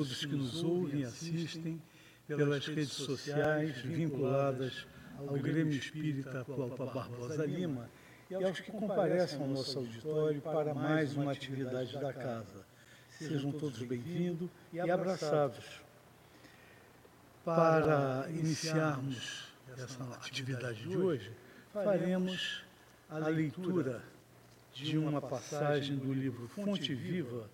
todos que nos ouvem e assistem pelas redes sociais vinculadas ao Grêmio Espírita Clópa Barbosa Lima e aos que comparecem ao nosso auditório para mais uma atividade da casa. Sejam todos bem-vindos e abraçados. Para iniciarmos essa atividade de hoje, faremos a leitura de uma passagem do livro Fonte Viva,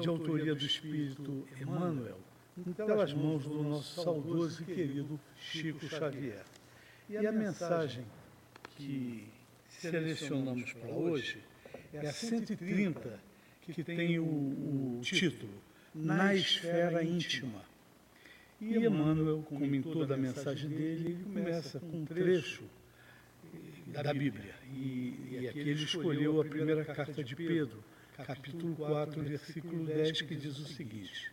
de autoria do Espírito Emmanuel, pelas mãos do nosso saudoso e querido Chico Xavier. E a mensagem que selecionamos para hoje é a 130, que tem o, o título Na Esfera Íntima. E Emmanuel, como em toda a mensagem dele, ele começa com um trecho da Bíblia. E, e aqui ele escolheu a primeira carta de Pedro, capítulo 4, versículo 10, que diz o seguinte: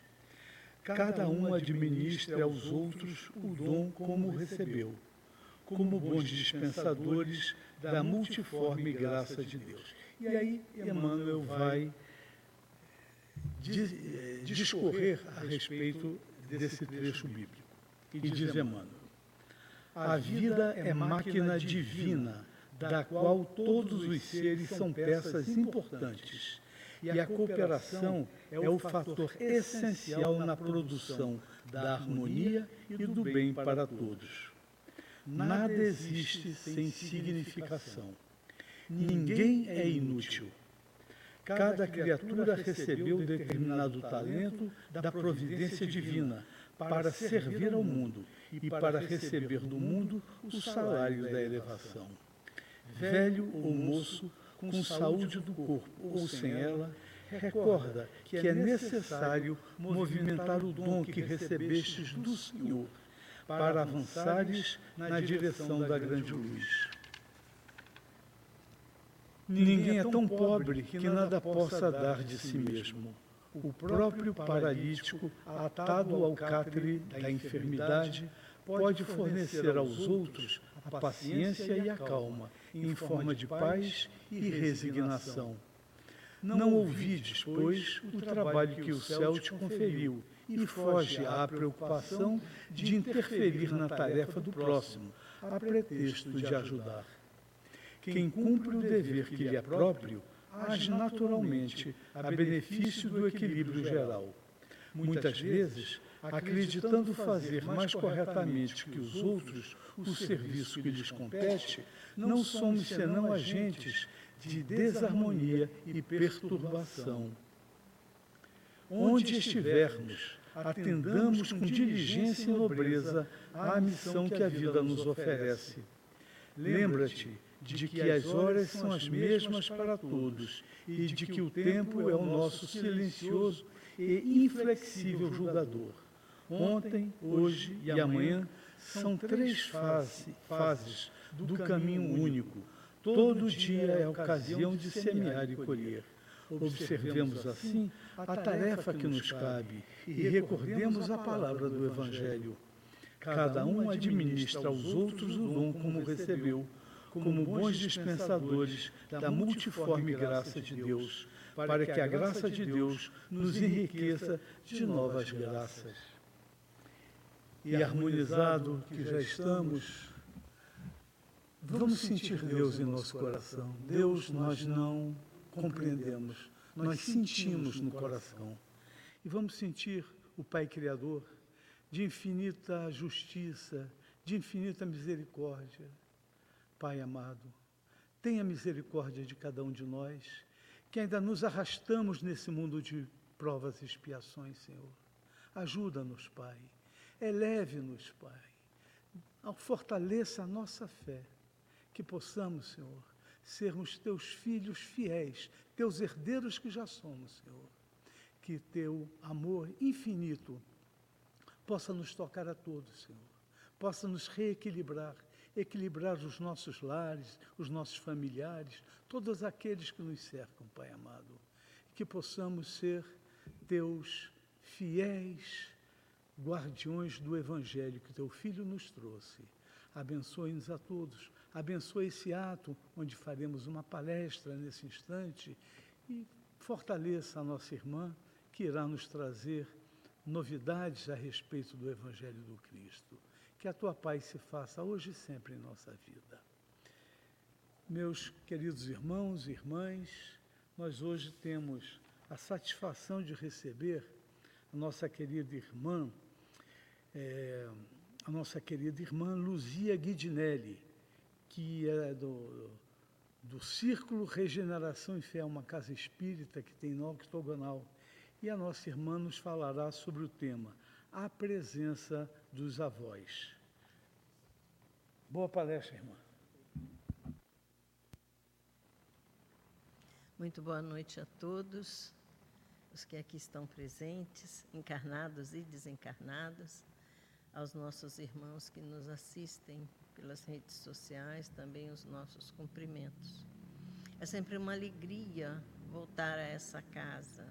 Cada um administra aos outros o dom como recebeu, como bons dispensadores da multiforme graça de Deus. E aí Emmanuel vai eh, discorrer a respeito desse trecho bíblico. E diz Emmanuel: A vida é máquina divina, da qual todos os seres são peças importantes e a cooperação é o fator essencial na produção da harmonia e do bem para todos. Nada existe sem significação. Ninguém é inútil. Cada criatura recebeu determinado talento da providência divina para servir ao mundo e para receber do mundo o salário da elevação. Velho ou moço, com saúde do corpo ou sem ela, recorda que é necessário movimentar o dom que recebestes do Senhor para avançares na direção da grande luz. Ninguém é tão pobre que nada possa dar de si mesmo. O próprio paralítico, atado ao catre da enfermidade, pode fornecer aos outros a paciência e a calma em forma de paz e resignação. Não ouvides, pois, o trabalho que o céu te conferiu, e foge à preocupação de interferir na tarefa do próximo, a pretexto de ajudar. Quem cumpre o dever que lhe é próprio, age naturalmente a benefício do equilíbrio geral. Muitas vezes, acreditando fazer mais corretamente que os outros o serviço que lhes compete, não somos senão agentes de desarmonia e perturbação. Onde estivermos, atendamos com diligência e nobreza à missão que a vida nos oferece. Lembra-te de que as horas são as mesmas para todos e de que o tempo é o nosso silencioso e inflexível julgador. Ontem, hoje e amanhã são três fase, fases do caminho único. Todo dia é ocasião de semear e colher. Observemos assim a tarefa que nos cabe e recordemos a palavra do Evangelho. Cada um administra aos outros o dom como recebeu, como bons dispensadores da multiforme graça de Deus, para que a graça de Deus nos enriqueça de novas graças e harmonizado que já estamos, vamos sentir Deus em nosso coração. Deus nós não compreendemos, nós sentimos no coração. E vamos sentir o Pai Criador de infinita justiça, de infinita misericórdia. Pai amado, tenha misericórdia de cada um de nós, que ainda nos arrastamos nesse mundo de provas e expiações, Senhor. Ajuda-nos, Pai Eleve-nos, Pai. Fortaleça a nossa fé. Que possamos, Senhor, sermos teus filhos fiéis, teus herdeiros que já somos, Senhor. Que teu amor infinito possa nos tocar a todos, Senhor. Possa nos reequilibrar, equilibrar os nossos lares, os nossos familiares, todos aqueles que nos cercam, Pai amado. Que possamos ser teus fiéis guardiões do Evangelho que teu Filho nos trouxe. Abençoe-nos a todos. Abençoe esse ato onde faremos uma palestra nesse instante e fortaleça a nossa irmã que irá nos trazer novidades a respeito do Evangelho do Cristo. Que a tua paz se faça hoje e sempre em nossa vida. Meus queridos irmãos e irmãs, nós hoje temos a satisfação de receber a nossa querida irmã, é, a nossa querida irmã Luzia Guidinelli, que é do, do Círculo Regeneração e Fé, uma casa espírita que tem no octogonal. E a nossa irmã nos falará sobre o tema, a presença dos avós. Boa palestra, irmã. Muito boa noite a todos, os que aqui estão presentes, encarnados e desencarnados, aos nossos irmãos que nos assistem pelas redes sociais, também os nossos cumprimentos. É sempre uma alegria voltar a essa casa.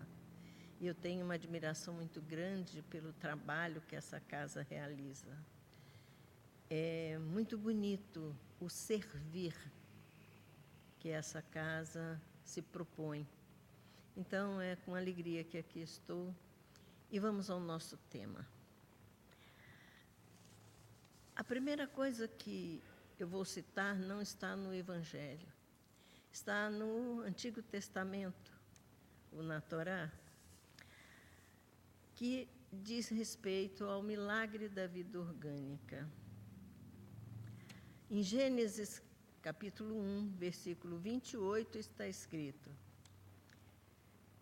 E eu tenho uma admiração muito grande pelo trabalho que essa casa realiza. É muito bonito o servir que essa casa se propõe. Então, é com alegria que aqui estou e vamos ao nosso tema. Primeira coisa que eu vou citar não está no Evangelho, está no Antigo Testamento, o na Torá, que diz respeito ao milagre da vida orgânica. Em Gênesis capítulo 1, versículo 28, está escrito: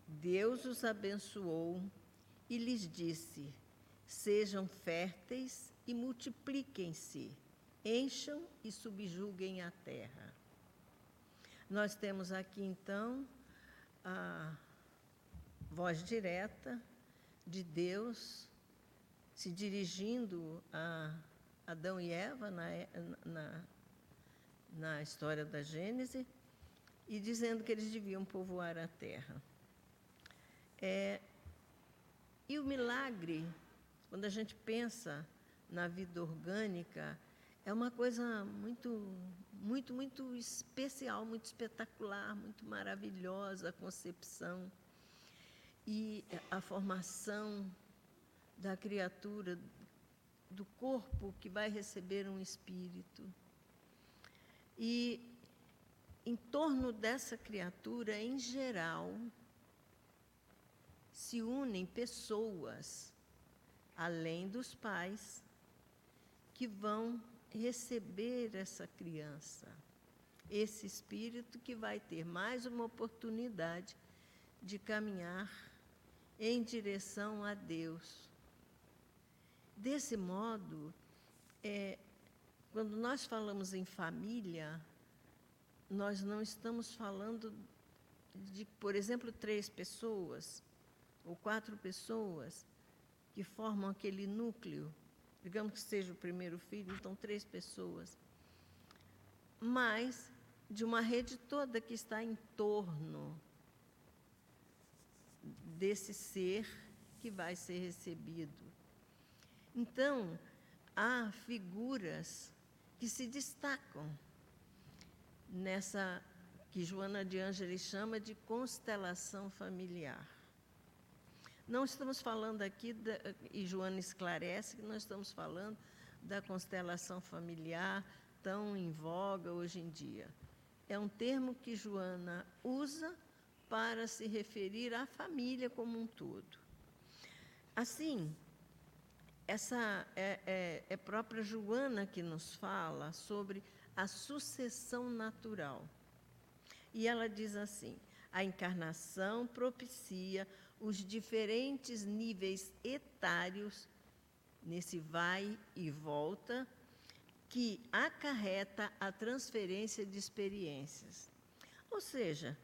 Deus os abençoou e lhes disse: Sejam férteis e multipliquem-se, encham e subjuguem a terra. Nós temos aqui então a voz direta de Deus se dirigindo a Adão e Eva na, na na história da Gênese e dizendo que eles deviam povoar a terra. É, e o milagre, quando a gente pensa na vida orgânica, é uma coisa muito, muito, muito especial, muito espetacular, muito maravilhosa a concepção e a formação da criatura, do corpo que vai receber um espírito. E em torno dessa criatura, em geral, se unem pessoas, além dos pais, que vão receber essa criança, esse espírito que vai ter mais uma oportunidade de caminhar em direção a Deus. Desse modo, é, quando nós falamos em família, nós não estamos falando de, por exemplo, três pessoas ou quatro pessoas que formam aquele núcleo, digamos que seja o primeiro filho, então três pessoas, mas de uma rede toda que está em torno desse ser que vai ser recebido. Então, há figuras que se destacam nessa que Joana de Ângeles chama de constelação familiar. Não estamos falando aqui, da, e Joana esclarece que nós estamos falando da constelação familiar tão em voga hoje em dia. É um termo que Joana usa para se referir à família como um todo. Assim, essa é, é, é própria Joana que nos fala sobre a sucessão natural. E ela diz assim: a encarnação propicia os diferentes níveis etários nesse vai e volta que acarreta a transferência de experiências. Ou seja,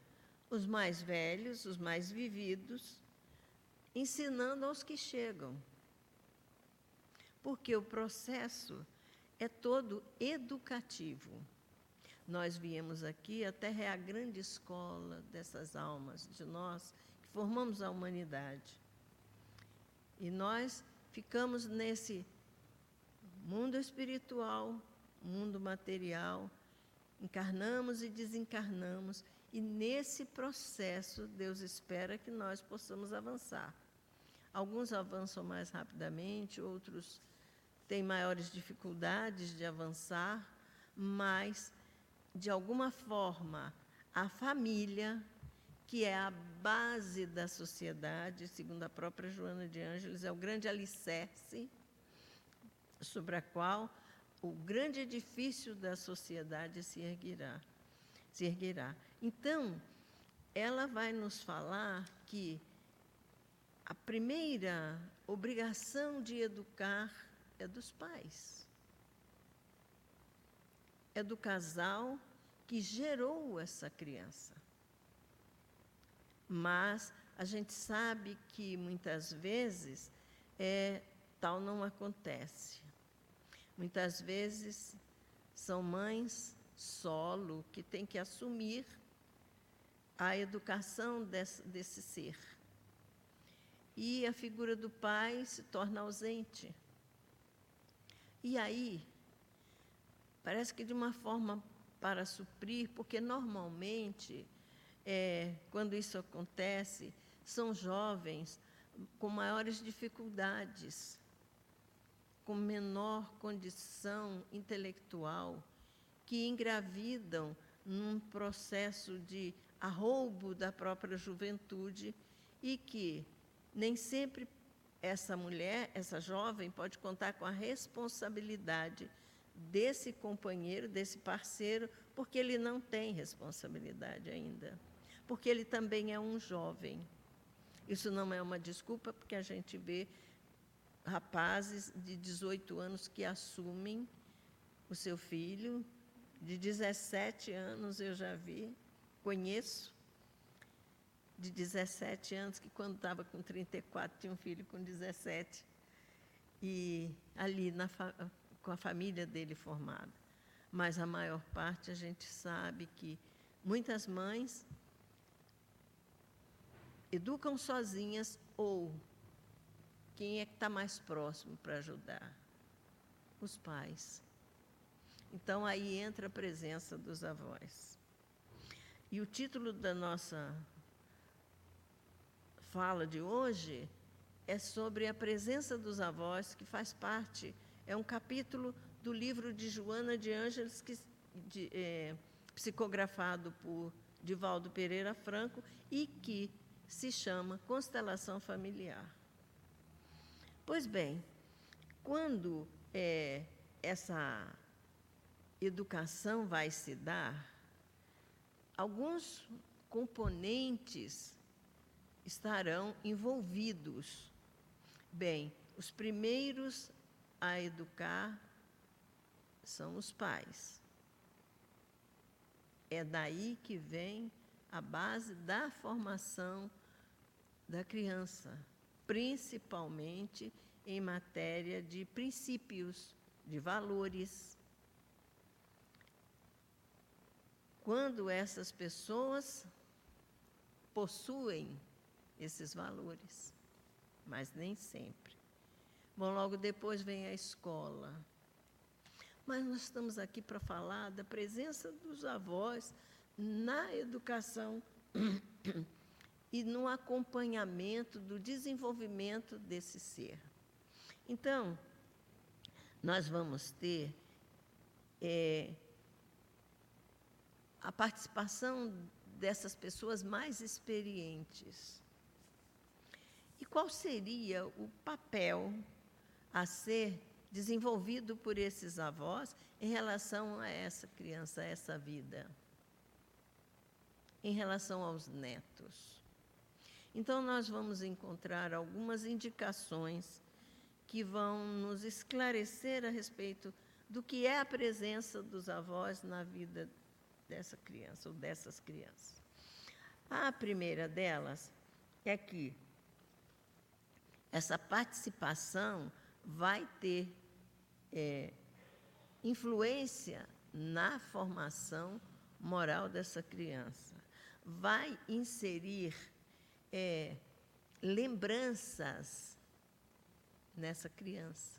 os mais velhos, os mais vividos, ensinando aos que chegam porque o processo é todo educativo. Nós viemos aqui, a Terra é a grande escola dessas almas, de nós que formamos a humanidade. E nós ficamos nesse mundo espiritual, mundo material, encarnamos e desencarnamos, e nesse processo Deus espera que nós possamos avançar Alguns avançam mais rapidamente, outros têm maiores dificuldades de avançar, mas, de alguma forma, a família, que é a base da sociedade, segundo a própria Joana de Ângeles, é o grande alicerce sobre a qual o grande edifício da sociedade se erguerá. Se erguerá. Então, ela vai nos falar que a primeira obrigação de educar é dos pais. É do casal que gerou essa criança. Mas a gente sabe que muitas vezes é, tal não acontece. Muitas vezes são mães solo que têm que assumir a educação desse, desse ser. E a figura do pai se torna ausente. E aí, parece que de uma forma para suprir, porque normalmente, é, quando isso acontece, são jovens com maiores dificuldades, com menor condição intelectual, que engravidam num processo de arroubo da própria juventude e que nem sempre essa mulher, essa jovem, pode contar com a responsabilidade desse companheiro, desse parceiro, porque ele não tem responsabilidade ainda. Porque ele também é um jovem. Isso não é uma desculpa, porque a gente vê rapazes de 18 anos que assumem o seu filho, de 17 anos eu já vi, conheço, de 17 anos, que quando estava com 34 tinha um filho com 17. E ali na, com a família dele formada. Mas a maior parte a gente sabe que muitas mães educam sozinhas ou quem é que está mais próximo para ajudar? Os pais. Então aí entra a presença dos avós. E o título da nossa fala de hoje é sobre a presença dos avós, que faz parte, é um capítulo do livro de Joana de Ângeles, que, de, é, psicografado por Divaldo Pereira Franco, e que se chama Constelação Familiar. Pois bem, quando é, essa educação vai se dar, alguns componentes estarão envolvidos. Bem, os primeiros a educar são os pais. É daí que vem a base da formação da criança, principalmente em matéria de princípios, de valores. Quando essas pessoas possuem esses valores, mas nem sempre. Bom, logo depois vem a escola. Mas nós estamos aqui para falar da presença dos avós na educação e no acompanhamento do desenvolvimento desse ser. Então, nós vamos ter é, a participação dessas pessoas mais experientes e qual seria o papel a ser desenvolvido por esses avós em relação a essa criança, a essa vida? Em relação aos netos. Então, nós vamos encontrar algumas indicações que vão nos esclarecer a respeito do que é a presença dos avós na vida dessa criança ou dessas crianças. A primeira delas é que essa participação vai ter é, influência na formação moral dessa criança, vai inserir é, lembranças nessa criança.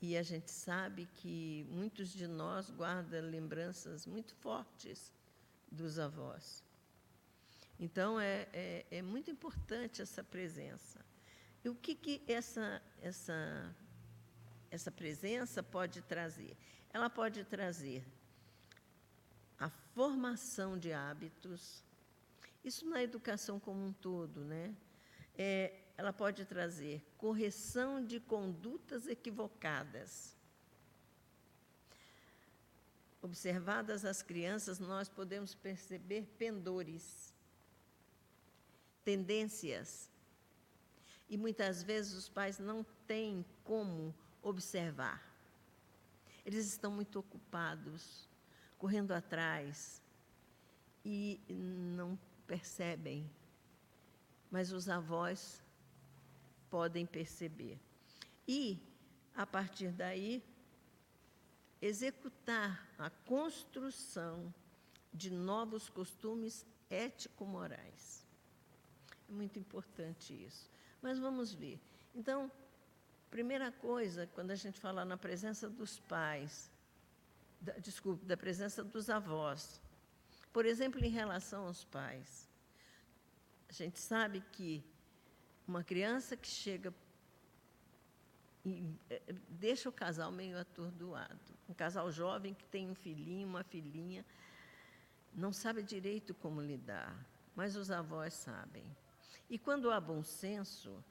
E a gente sabe que muitos de nós guardam lembranças muito fortes dos avós. Então, é, é, é muito importante essa presença. E o que, que essa, essa, essa presença pode trazer? Ela pode trazer a formação de hábitos, isso na educação como um todo, né? É, ela pode trazer correção de condutas equivocadas. Observadas as crianças, nós podemos perceber pendores, tendências. E muitas vezes os pais não têm como observar. Eles estão muito ocupados, correndo atrás, e não percebem. Mas os avós podem perceber. E, a partir daí, executar a construção de novos costumes ético-morais. É muito importante isso. Mas vamos ver. Então, primeira coisa, quando a gente fala na presença dos pais, da, desculpe, da presença dos avós, por exemplo, em relação aos pais, a gente sabe que uma criança que chega e eh, deixa o casal meio atordoado. Um casal jovem que tem um filhinho, uma filhinha, não sabe direito como lidar, mas os avós sabem. E quando há bom senso,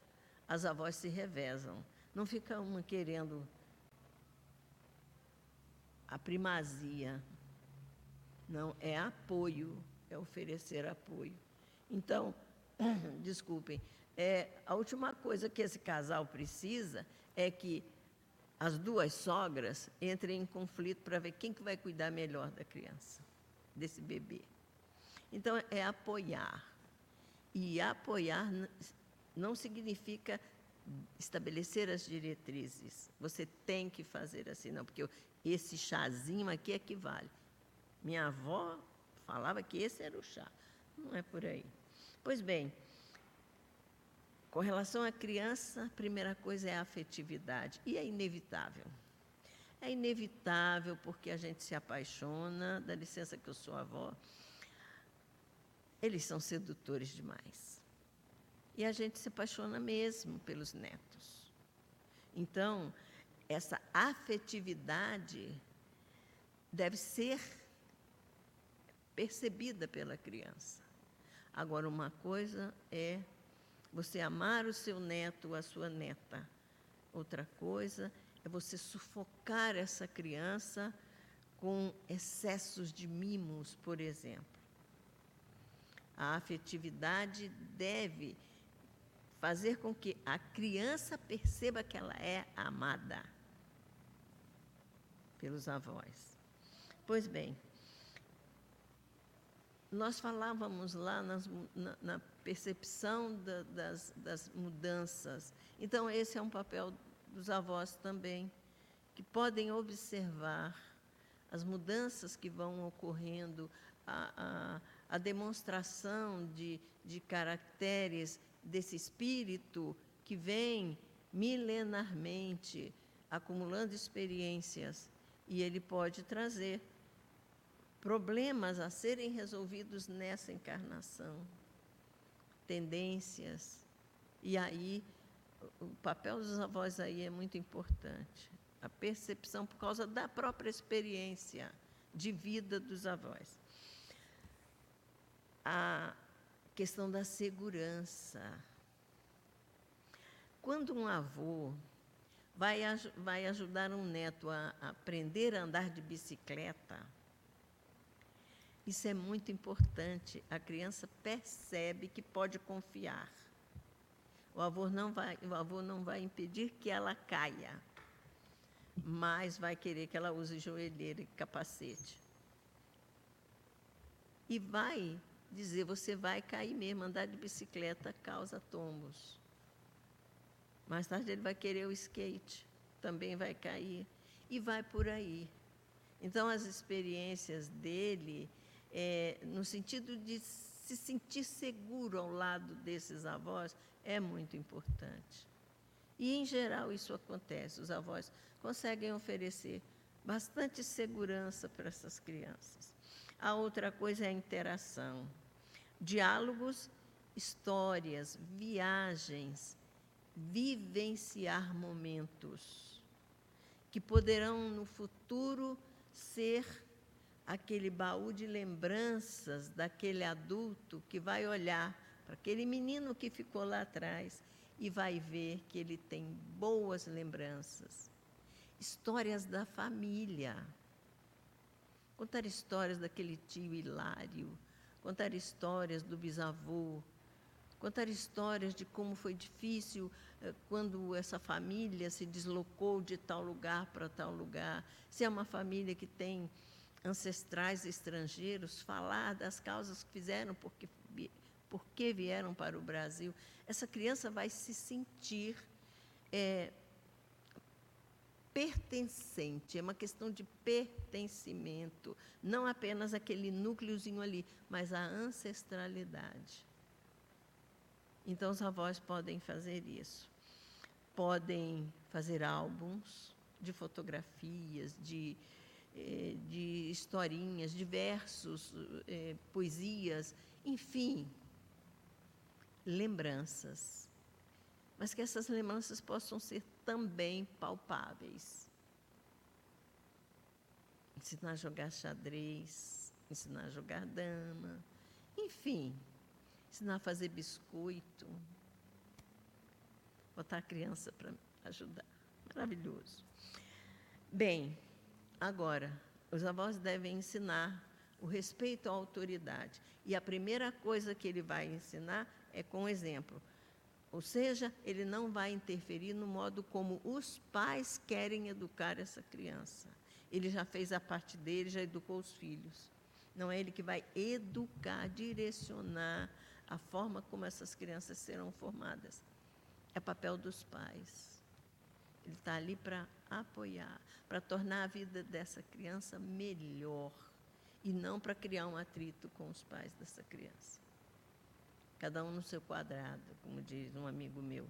as avós se revezam. Não fica uma querendo a primazia. Não, é apoio, é oferecer apoio. Então, desculpem, é, a última coisa que esse casal precisa é que as duas sogras entrem em conflito para ver quem que vai cuidar melhor da criança, desse bebê. Então, é apoiar. E apoiar não significa estabelecer as diretrizes. Você tem que fazer assim, não, porque esse chazinho aqui é que vale. Minha avó falava que esse era o chá. Não é por aí. Pois bem, com relação à criança, a primeira coisa é a afetividade, e é inevitável. É inevitável porque a gente se apaixona, dá licença que eu sou avó. Eles são sedutores demais. E a gente se apaixona mesmo pelos netos. Então, essa afetividade deve ser percebida pela criança. Agora, uma coisa é você amar o seu neto, a sua neta. Outra coisa é você sufocar essa criança com excessos de mimos, por exemplo. A afetividade deve fazer com que a criança perceba que ela é amada pelos avós. Pois bem, nós falávamos lá nas, na, na, percepção da, das, das mudanças. Então, esse é um papel dos avós também, que podem observar as mudanças que vão ocorrendo, a, a, a demonstração de, de caracteres desse espírito que vem milenarmente acumulando experiências e ele pode trazer problemas a serem resolvidos nessa encarnação, tendências. E aí, o papel dos avós aí é muito importante. A percepção por causa da própria experiência de vida dos avós. A questão da segurança. Quando um avô vai, vai ajudar um neto a aprender a andar de bicicleta, isso é muito importante. A criança percebe que pode confiar. O avô não vai, o avô não vai impedir que ela caia, mas vai querer que ela use joelheira e capacete. E vai dizer: você vai cair mesmo, andar de bicicleta causa tombos. Mais tarde ele vai querer o skate, também vai cair. E vai por aí. Então, as experiências dele é, no sentido de se sentir seguro ao lado desses avós, é muito importante. E, em geral, isso acontece. Os avós conseguem oferecer bastante segurança para essas crianças. A outra coisa é a interação. Diálogos, histórias, viagens, vivenciar momentos que poderão no futuro ser aquele baú de lembranças daquele adulto que vai olhar para aquele menino que ficou lá atrás e vai ver que ele tem boas lembranças. Histórias da família. Contar histórias daquele tio hilário, contar histórias do bisavô, contar histórias de como foi difícil eh, quando essa família se deslocou de tal lugar para tal lugar. Se é uma família que tem ancestrais estrangeiros, falar das causas que fizeram, porque, porque vieram para o Brasil. Essa criança vai se sentir é, pertencente, é uma questão de pertencimento, não apenas aquele núcleozinho ali, mas a ancestralidade. Então, os avós podem fazer isso. Podem fazer álbuns de fotografias, de, eh, de historinhas, de versos, eh, poesias, enfim, lembranças. Mas que essas lembranças possam ser também palpáveis. Ensinar a jogar xadrez, ensinar a jogar dama, enfim, ensinar a fazer biscoito, botar a criança para ajudar. Maravilhoso. Bem, agora, os avós devem ensinar o respeito à autoridade. E a primeira coisa que ele vai ensinar é com exemplo. Ou seja, ele não vai interferir no modo como os pais querem educar essa criança. Ele já fez a parte dele, já educou os filhos. Não é ele que vai educar, direcionar a forma como essas crianças serão formadas. É papel dos pais. Ele está ali para apoiar, para tornar a vida dessa criança melhor e não para criar um atrito com os pais dessa criança cada um no seu quadrado, como diz um amigo meu.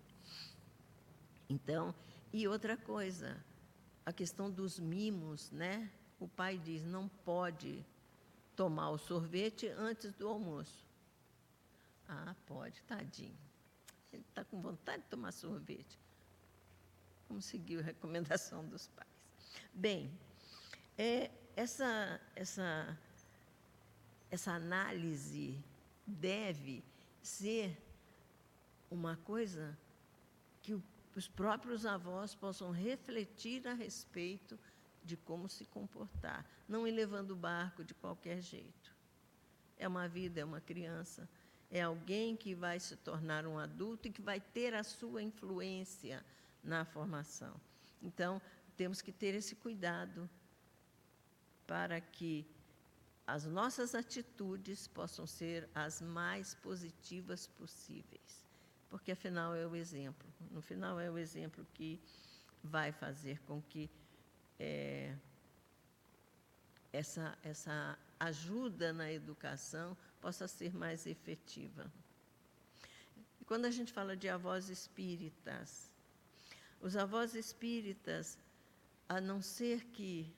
Então, e outra coisa, a questão dos mimos, né? O pai diz: não pode tomar o sorvete antes do almoço. Ah, pode, tadinho. Ele está com vontade de tomar sorvete. Vamos seguir a recomendação dos pais. Bem, é, essa, essa, essa análise deve ser uma coisa que os próprios avós possam refletir a respeito de como se comportar, não ir levando o barco de qualquer jeito. É uma vida, é uma criança, é alguém que vai se tornar um adulto e que vai ter a sua influência na formação. Então, temos que ter esse cuidado para que as nossas atitudes possam ser as mais positivas possíveis. Porque, afinal, é o exemplo. No final, é o exemplo que vai fazer com que é, essa, essa ajuda na educação possa ser mais efetiva. E quando a gente fala de avós espíritas, os avós espíritas, a não ser que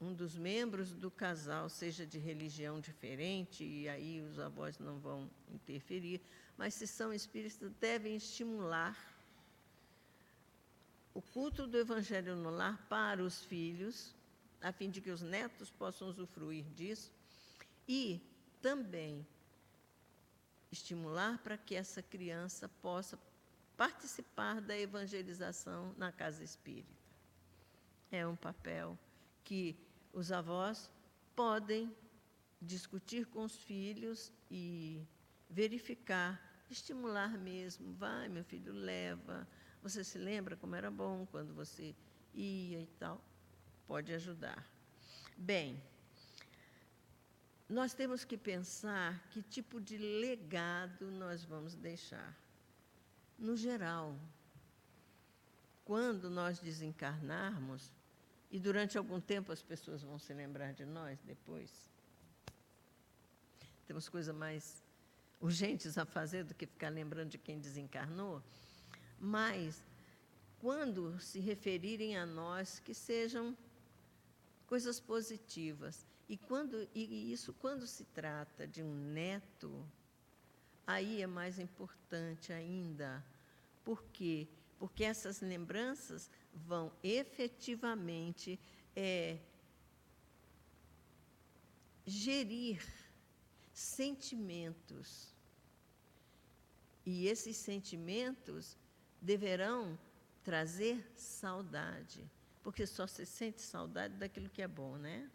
um dos membros do casal seja de religião diferente, e aí os avós não vão interferir, mas se são espíritas, devem estimular o culto do Evangelho no lar para os filhos, a fim de que os netos possam usufruir disso, e também estimular para que essa criança possa participar da evangelização na casa espírita. É um papel que os avós podem discutir com os filhos e verificar, estimular mesmo. Vai, meu filho, leva. Você se lembra como era bom quando você ia e tal? Pode ajudar. Bem, nós temos que pensar que tipo de legado nós vamos deixar. No geral, quando nós desencarnarmos, e durante algum tempo as pessoas vão se lembrar de nós depois. Temos coisas mais urgentes a fazer do que ficar lembrando de quem desencarnou. Mas, quando se referirem a nós, que sejam coisas positivas. E, quando, e isso, quando se trata de um neto, aí é mais importante ainda. Por quê? Porque essas lembranças vão efetivamente é, gerir sentimentos. E esses sentimentos deverão trazer saudade, porque só se sente saudade daquilo que é bom, né?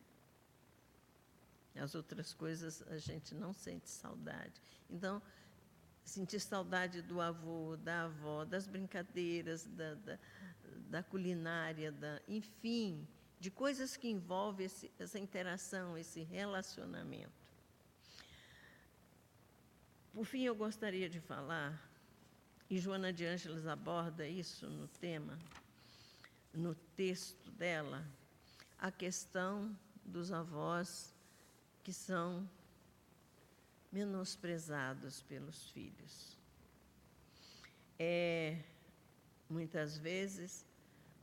As outras coisas a gente não sente saudade. Então, sentir saudade do avô, da avó, das brincadeiras, da, da, da culinária, da, enfim, de coisas que envolvem esse, essa interação, esse relacionamento. Por fim, eu gostaria de falar, e Joana de Ângeles aborda isso no tema, no texto dela, a questão dos avós que são menosprezados pelos filhos. É, muitas vezes,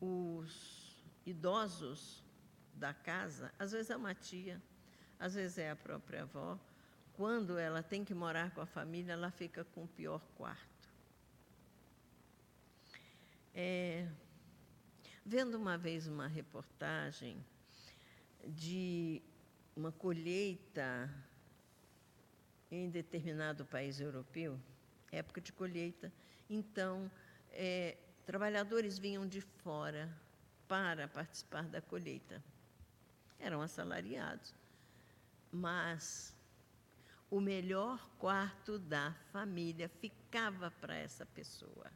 os idosos da casa, às vezes é uma tia, às vezes é a própria avó, quando ela tem que morar com a família, ela fica com o pior quarto. É, vendo uma vez uma reportagem de uma colheita em determinado país europeu, época de colheita, então é, trabalhadores vinham de fora para participar da colheita. Eram assalariados, mas o melhor quarto da família ficava para essa pessoa.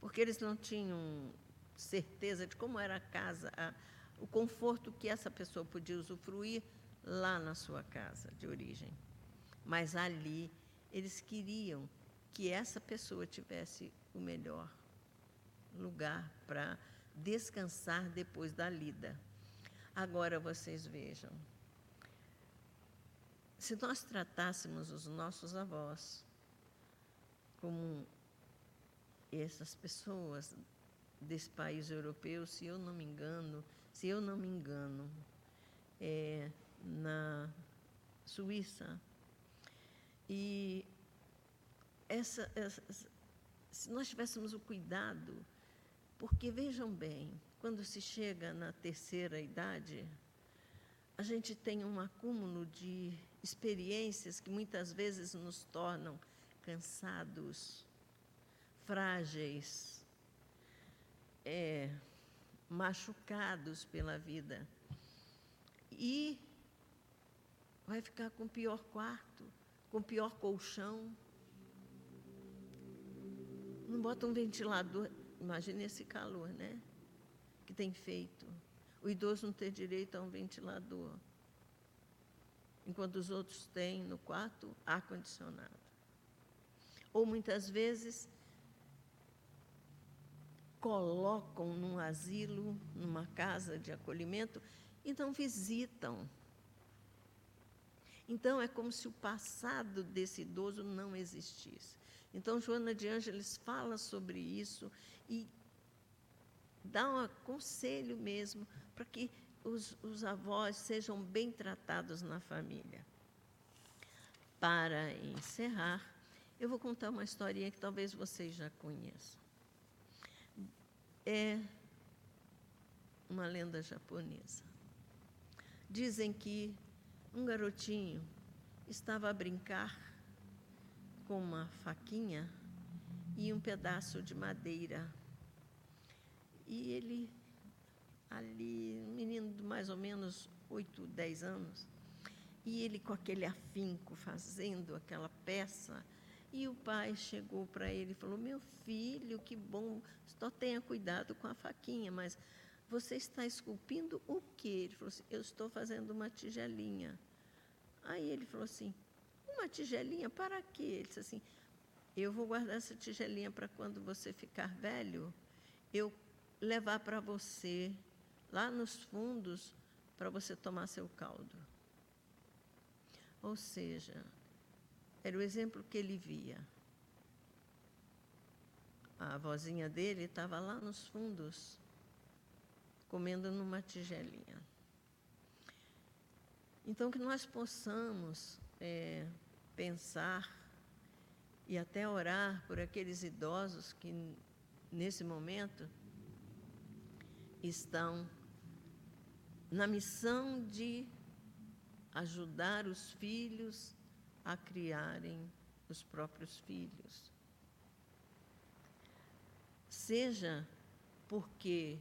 Porque eles não tinham certeza de como era a casa, a, o conforto que essa pessoa podia usufruir lá na sua casa de origem. Mas ali eles queriam que essa pessoa tivesse o melhor lugar para descansar depois da lida. Agora vocês vejam, se nós tratássemos os nossos avós como essas pessoas desse país europeu, se eu não me engano, se eu não me engano, é, na Suíça, e essa, essa, se nós tivéssemos o cuidado, porque vejam bem, quando se chega na terceira idade, a gente tem um acúmulo de experiências que muitas vezes nos tornam cansados, frágeis, é, machucados pela vida. E vai ficar com o pior quarto, com o pior colchão. Não bota um ventilador, imagine esse calor, né? Que tem feito. O idoso não ter direito a um ventilador enquanto os outros têm no quarto ar-condicionado. Ou muitas vezes colocam num asilo, numa casa de acolhimento e não visitam. Então é como se o passado desse idoso não existisse. Então Joana de Ângeles fala sobre isso e dá um conselho mesmo para que os, os avós sejam bem tratados na família. Para encerrar, eu vou contar uma historinha que talvez vocês já conheçam. É uma lenda japonesa. Dizem que um garotinho estava a brincar com uma faquinha e um pedaço de madeira. E ele ali, um menino de mais ou menos 8, 10 anos, e ele com aquele afinco fazendo aquela peça, e o pai chegou para ele e falou: Meu filho, que bom, só tenha cuidado com a faquinha, mas você está esculpindo o quê? Ele falou assim: Eu estou fazendo uma tigelinha. Aí ele falou assim: Uma tigelinha para quê? Ele disse assim: Eu vou guardar essa tigelinha para quando você ficar velho, eu levar para você lá nos fundos para você tomar seu caldo. Ou seja, era o exemplo que ele via. A vozinha dele estava lá nos fundos, comendo numa tigelinha. Então, que nós possamos é, pensar e até orar por aqueles idosos que, nesse momento, estão na missão de ajudar os filhos a criarem os próprios filhos. Seja porque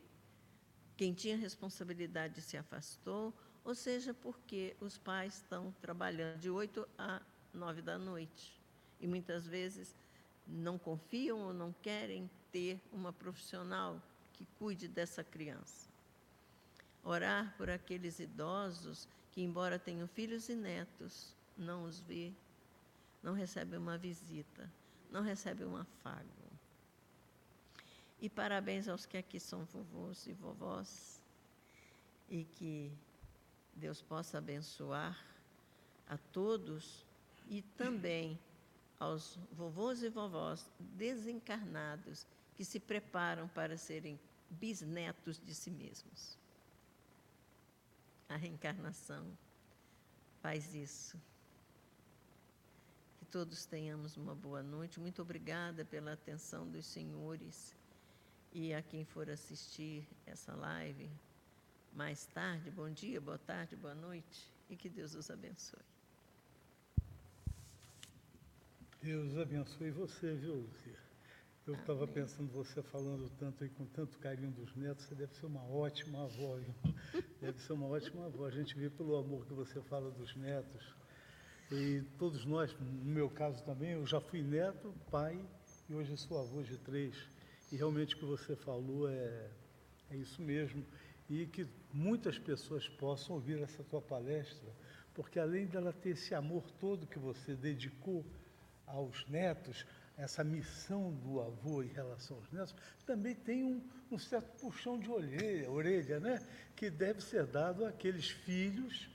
quem tinha responsabilidade se afastou, ou seja porque os pais estão trabalhando de 8 a 9 da noite e muitas vezes não confiam ou não querem ter uma profissional que cuide dessa criança. Orar por aqueles idosos que, embora tenham filhos e netos, não os vê, não recebe uma visita, não recebe um afago. E parabéns aos que aqui são vovôs e vovós, e que Deus possa abençoar a todos e também aos vovôs e vovós desencarnados que se preparam para serem bisnetos de si mesmos. A reencarnação faz isso. Que todos tenhamos uma boa noite. Muito obrigada pela atenção dos senhores e a quem for assistir essa live mais tarde. Bom dia, boa tarde, boa noite e que Deus os abençoe. Deus abençoe você, viu, Luzia? Eu estava pensando, você falando tanto e com tanto carinho dos netos, você deve ser uma ótima avó, viu? Deve ser uma ótima avó. A gente vê pelo amor que você fala dos netos. E todos nós, no meu caso também, eu já fui neto, pai e hoje sou avô de três. E realmente o que você falou é, é isso mesmo. E que muitas pessoas possam ouvir essa tua palestra, porque além dela ter esse amor todo que você dedicou aos netos, essa missão do avô em relação aos netos, também tem um, um certo puxão de orelha, orelha, né? que deve ser dado àqueles filhos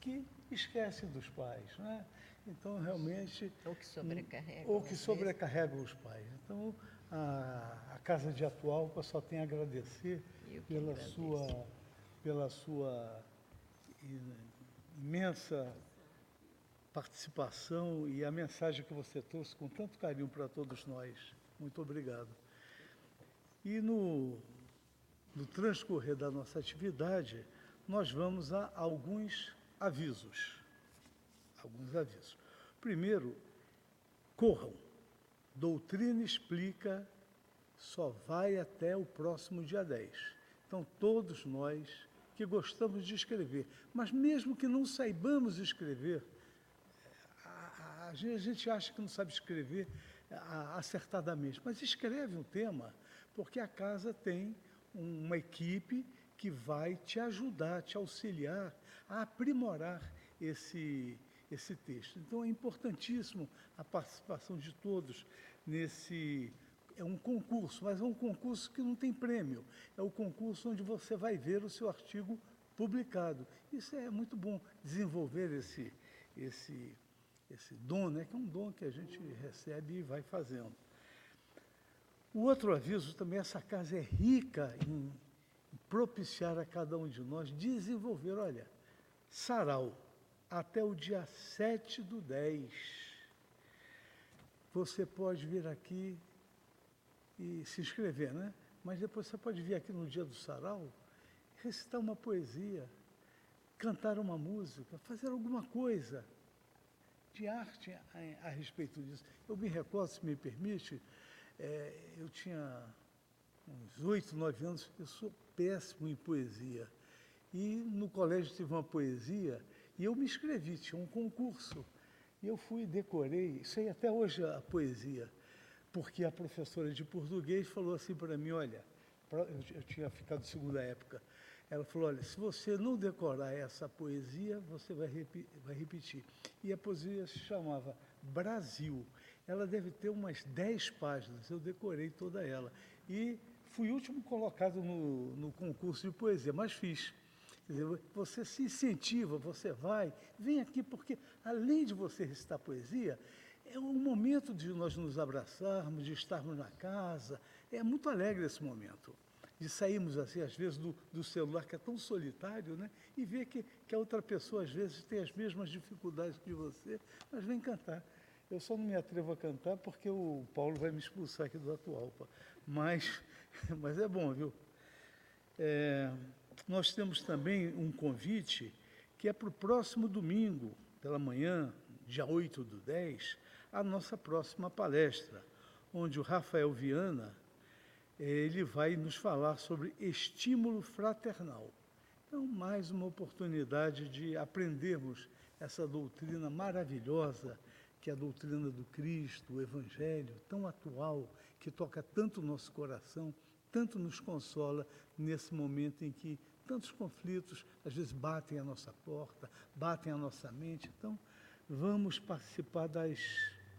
que esquecem dos pais. Né? Então, realmente. Ou que sobrecarregam. Ou que sobrecarregam os pais. Então, a, a Casa de Atual só tem a agradecer pela sua, pela sua imensa participação e a mensagem que você trouxe com tanto carinho para todos nós. Muito obrigado. E no, no transcorrer da nossa atividade, nós vamos a alguns avisos. Alguns avisos. Primeiro, corram. Doutrina explica só vai até o próximo dia 10. Então, todos nós que gostamos de escrever, mas mesmo que não saibamos escrever, a gente acha que não sabe escrever acertadamente, mas escreve um tema, porque a casa tem uma equipe que vai te ajudar, te auxiliar a aprimorar esse, esse texto. Então é importantíssimo a participação de todos nesse. É um concurso, mas é um concurso que não tem prêmio. É o concurso onde você vai ver o seu artigo publicado. Isso é muito bom, desenvolver esse, esse esse dom, né, que é um dom que a gente recebe e vai fazendo. O outro aviso também, essa casa é rica em, propiciar a cada um de nós desenvolver, olha, sarau, até o dia 7 do 10. Você pode vir aqui e se inscrever, né? Mas depois você pode vir aqui no dia do sarau, recitar uma poesia, cantar uma música, fazer alguma coisa de arte a, a, respeito disso. Eu me recordo, se me permite, é, eu tinha uns oito, nove anos, eu sou péssimo em poesia. E no colégio tive uma poesia e eu me inscrevi, tinha um concurso. E eu fui, decorei, sei até hoje a poesia, porque a professora de português falou assim para mim, olha, eu tinha ficado segunda época, ela falou: olha, se você não decorar essa poesia, você vai, repi vai repetir. E a poesia se chamava Brasil. Ela deve ter umas 10 páginas, eu decorei toda ela. E fui último colocado no, no concurso de poesia, mas fiz. Você se incentiva, você vai, vem aqui, porque além de você recitar poesia, é um momento de nós nos abraçarmos, de estarmos na casa. É muito alegre esse momento. de sairmos assim, às vezes, do, do, celular, que é tão solitário, né? e ver que, que a outra pessoa, às vezes, tem as mesmas dificuldades que você, mas vem cantar. Eu só não me atrevo a cantar porque o Paulo vai me expulsar aqui do Atualpa. Mas, mas é bom, viu? É, nós temos também um convite que é para o próximo domingo, pela manhã, dia 8 do 10, a nossa próxima palestra, onde o Rafael Viana ele vai nos falar sobre estímulo fraternal. Então, mais uma oportunidade de aprendermos essa doutrina maravilhosa, que é a doutrina do Cristo, o Evangelho, tão atual, que toca tanto o nosso coração, tanto nos consola nesse momento em que tantos conflitos às vezes batem a nossa porta, batem a nossa mente. Então, vamos participar das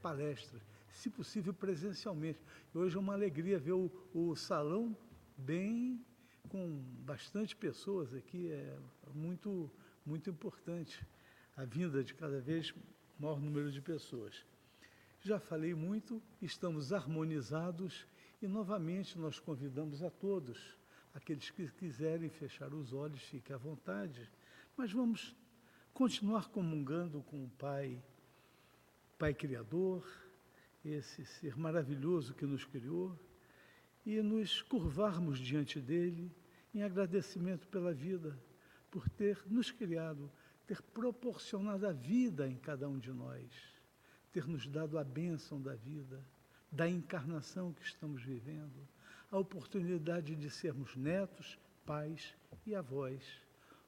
palestras, se possível presencialmente. Hoje é uma alegria ver o, o salão bem com bastante pessoas aqui, é muito muito importante a vinda de cada vez maior número de pessoas. Já falei muito, estamos harmonizados e novamente nós convidamos a todos, aqueles que quiserem fechar os olhos, fiquem à vontade, mas vamos continuar comungando com o Pai, Pai Criador, esse ser maravilhoso que nos criou, e nos curvarmos diante dele em agradecimento pela vida, por ter nos criado, ter proporcionado a vida em cada um de nós, ter nos dado a bênção da vida da encarnação que estamos vivendo, a oportunidade de sermos netos, pais e avós.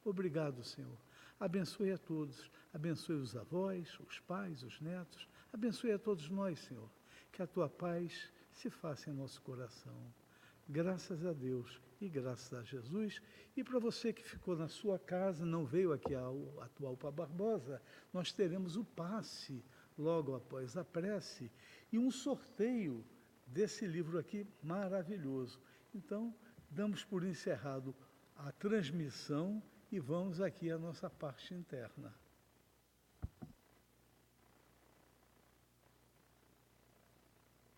Obrigado, Senhor. Abençoe a todos, abençoe os avós, os pais, os netos, abençoe a todos nós, Senhor. Que a tua paz se faça em nosso coração. Graças a Deus e graças a Jesus. E para você que ficou na sua casa, não veio aqui ao atual para Barbosa, nós teremos o passe logo após a prece e um sorteio desse livro aqui maravilhoso. Então, damos por encerrado a transmissão e vamos aqui à nossa parte interna.